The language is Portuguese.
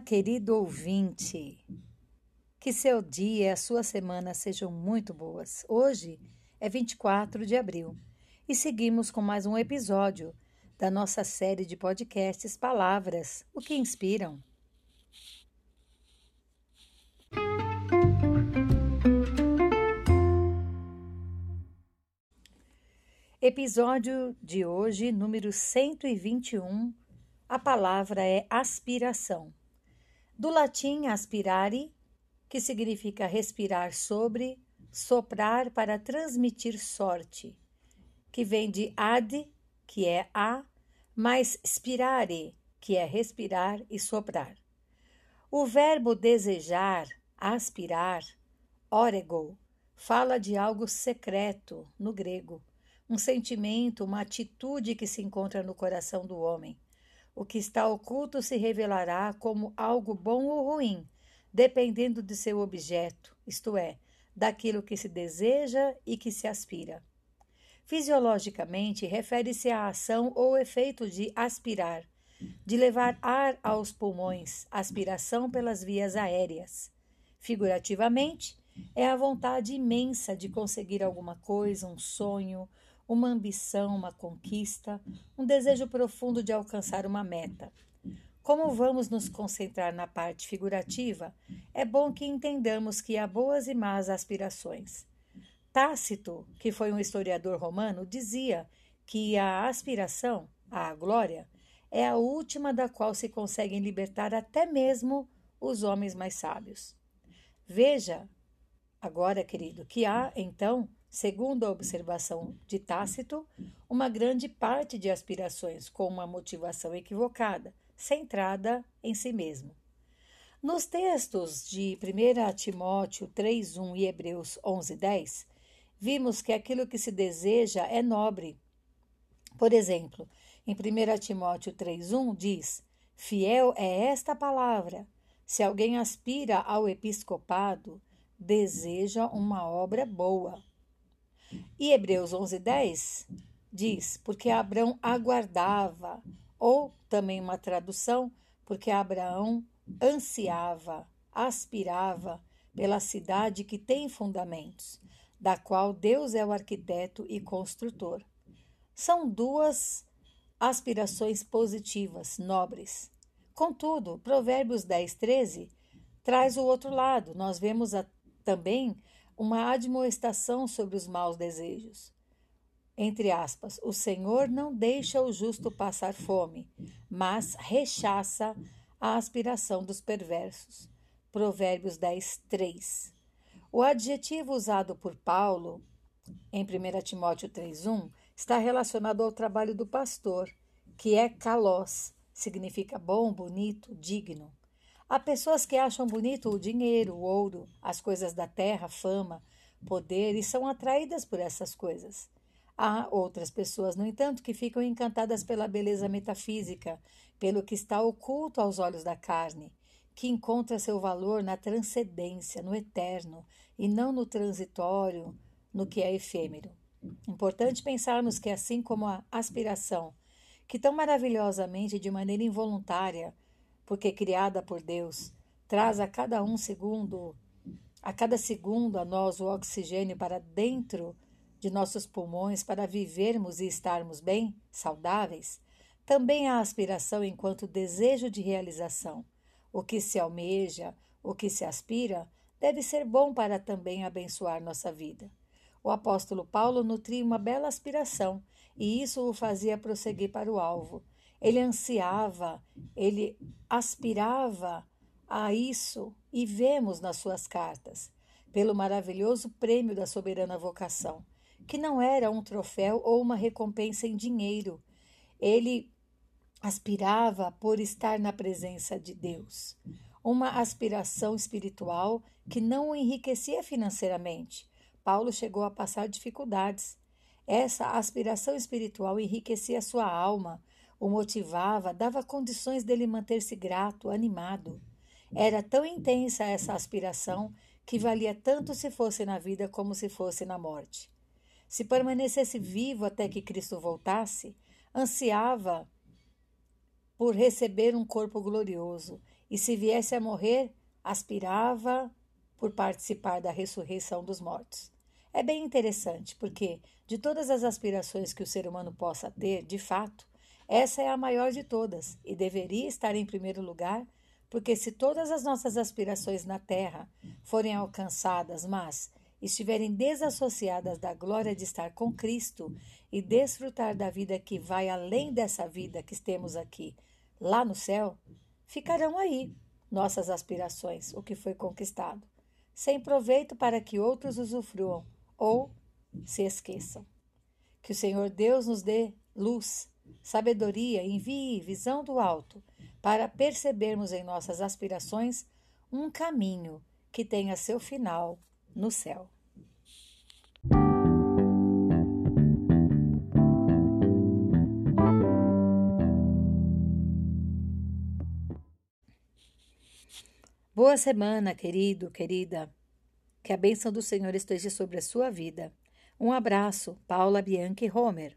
querido ouvinte. Que seu dia e a sua semana sejam muito boas. Hoje é 24 de abril e seguimos com mais um episódio da nossa série de podcasts Palavras, o que inspiram. Episódio de hoje, número 121. A palavra é aspiração. Do latim aspirare, que significa respirar sobre, soprar para transmitir sorte, que vem de ad, que é a, mais spirare, que é respirar e soprar. O verbo desejar, aspirar, orego, fala de algo secreto no grego, um sentimento, uma atitude que se encontra no coração do homem o que está oculto se revelará como algo bom ou ruim, dependendo de seu objeto, isto é, daquilo que se deseja e que se aspira. Fisiologicamente, refere-se à ação ou efeito de aspirar, de levar ar aos pulmões, aspiração pelas vias aéreas. Figurativamente, é a vontade imensa de conseguir alguma coisa, um sonho, uma ambição, uma conquista, um desejo profundo de alcançar uma meta. Como vamos nos concentrar na parte figurativa, é bom que entendamos que há boas e más aspirações. Tácito, que foi um historiador romano, dizia que a aspiração, a glória, é a última da qual se conseguem libertar até mesmo os homens mais sábios. Veja, agora, querido, que há, então, Segundo a observação de Tácito, uma grande parte de aspirações com uma motivação equivocada, centrada em si mesmo. Nos textos de 1 Timóteo 3:1 e Hebreus 11:10, vimos que aquilo que se deseja é nobre. Por exemplo, em 1 Timóteo 3:1 diz: Fiel é esta palavra. Se alguém aspira ao episcopado, deseja uma obra boa. E Hebreus 11:10 diz: porque Abraão aguardava, ou também uma tradução, porque Abraão ansiava, aspirava pela cidade que tem fundamentos, da qual Deus é o arquiteto e construtor. São duas aspirações positivas, nobres. Contudo, Provérbios 10, 13 traz o outro lado. Nós vemos a, também uma admoestação sobre os maus desejos. Entre aspas, o Senhor não deixa o justo passar fome, mas rechaça a aspiração dos perversos. Provérbios 10, 3. O adjetivo usado por Paulo em 1 Timóteo 3,1 está relacionado ao trabalho do pastor, que é kalos, significa bom, bonito, digno. Há pessoas que acham bonito o dinheiro, o ouro, as coisas da terra, fama, poder e são atraídas por essas coisas. Há outras pessoas, no entanto, que ficam encantadas pela beleza metafísica, pelo que está oculto aos olhos da carne, que encontra seu valor na transcendência, no eterno, e não no transitório, no que é efêmero. Importante pensarmos que, assim como a aspiração, que tão maravilhosamente, de maneira involuntária, porque criada por Deus, traz a cada um segundo, a cada segundo a nós o oxigênio para dentro de nossos pulmões para vivermos e estarmos bem, saudáveis, também há aspiração enquanto desejo de realização. O que se almeja, o que se aspira, deve ser bom para também abençoar nossa vida. O apóstolo Paulo nutria uma bela aspiração, e isso o fazia prosseguir para o alvo ele ansiava, ele aspirava a isso e vemos nas suas cartas, pelo maravilhoso prêmio da soberana vocação, que não era um troféu ou uma recompensa em dinheiro. Ele aspirava por estar na presença de Deus, uma aspiração espiritual que não o enriquecia financeiramente. Paulo chegou a passar dificuldades. Essa aspiração espiritual enriquecia sua alma, o motivava, dava condições dele manter-se grato, animado. Era tão intensa essa aspiração que valia tanto se fosse na vida como se fosse na morte. Se permanecesse vivo até que Cristo voltasse, ansiava por receber um corpo glorioso e se viesse a morrer, aspirava por participar da ressurreição dos mortos. É bem interessante, porque de todas as aspirações que o ser humano possa ter, de fato, essa é a maior de todas e deveria estar em primeiro lugar, porque se todas as nossas aspirações na terra forem alcançadas, mas estiverem desassociadas da glória de estar com Cristo e desfrutar da vida que vai além dessa vida que temos aqui, lá no céu, ficarão aí nossas aspirações, o que foi conquistado, sem proveito para que outros usufruam ou se esqueçam. Que o Senhor Deus nos dê luz, sabedoria, envie visão do alto, para percebermos em nossas aspirações um caminho que tenha seu final no céu. Boa semana, querido, querida. Que a bênção do Senhor esteja sobre a sua vida. Um abraço, Paula Bianchi Homer.